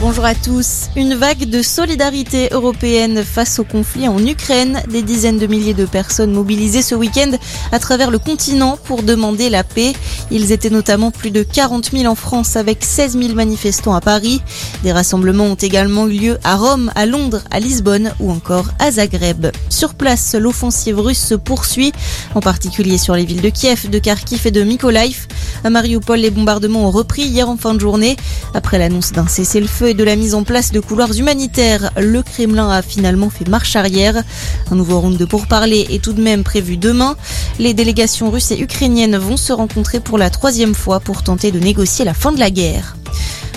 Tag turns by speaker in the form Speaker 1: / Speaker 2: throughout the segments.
Speaker 1: Bonjour à tous. Une vague de solidarité européenne face au conflit en Ukraine. Des dizaines de milliers de personnes mobilisées ce week-end à travers le continent pour demander la paix. Ils étaient notamment plus de 40 000 en France avec 16 000 manifestants à Paris. Des rassemblements ont également eu lieu à Rome, à Londres, à Lisbonne ou encore à Zagreb. Sur place, l'offensive russe se poursuit, en particulier sur les villes de Kiev, de Kharkiv et de Mykolaiv. À Mariupol, les bombardements ont repris hier en fin de journée. Après l'annonce d'un cessez-le-feu et de la mise en place de couloirs humanitaires, le Kremlin a finalement fait marche arrière. Un nouveau round de pourparlers est tout de même prévu demain. Les délégations russes et ukrainiennes vont se rencontrer pour la troisième fois pour tenter de négocier la fin de la guerre.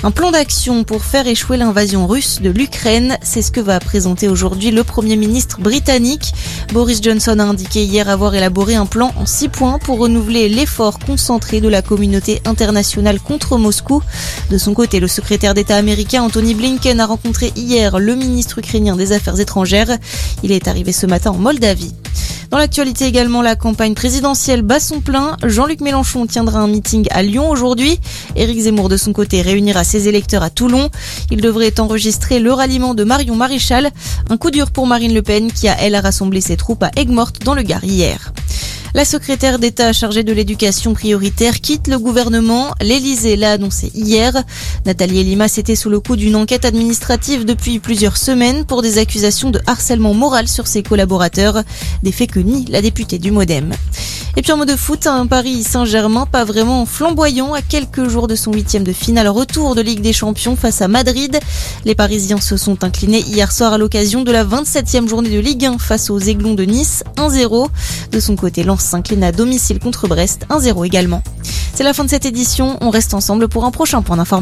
Speaker 1: Un plan d'action pour faire échouer l'invasion russe de l'Ukraine, c'est ce que va présenter aujourd'hui le Premier ministre britannique. Boris Johnson a indiqué hier avoir élaboré un plan en six points pour renouveler l'effort concentré de la communauté internationale contre Moscou. De son côté, le secrétaire d'État américain Anthony Blinken a rencontré hier le ministre ukrainien des Affaires étrangères. Il est arrivé ce matin en Moldavie. Dans l'actualité également, la campagne présidentielle bat son plein. Jean-Luc Mélenchon tiendra un meeting à Lyon aujourd'hui. Éric Zemmour, de son côté, réunira ses électeurs à Toulon. Il devrait enregistrer le ralliement de Marion Maréchal. Un coup dur pour Marine Le Pen, qui a, elle, rassemblé ses troupes à Aigues-Mortes dans le Gard hier. La secrétaire d'État chargée de l'éducation prioritaire quitte le gouvernement. L'Élysée l'a annoncé hier. Nathalie Elimas était sous le coup d'une enquête administrative depuis plusieurs semaines pour des accusations de harcèlement moral sur ses collaborateurs, des faits que nie la députée du Modem. Et puis en mode de foot, un Paris Saint-Germain pas vraiment flamboyant à quelques jours de son huitième de finale retour de Ligue des Champions face à Madrid. Les Parisiens se sont inclinés hier soir à l'occasion de la 27e journée de Ligue 1 face aux Aiglons de Nice 1-0. De son côté, Lens s'incline à domicile contre Brest 1-0 également. C'est la fin de cette édition, on reste ensemble pour un prochain point d'information.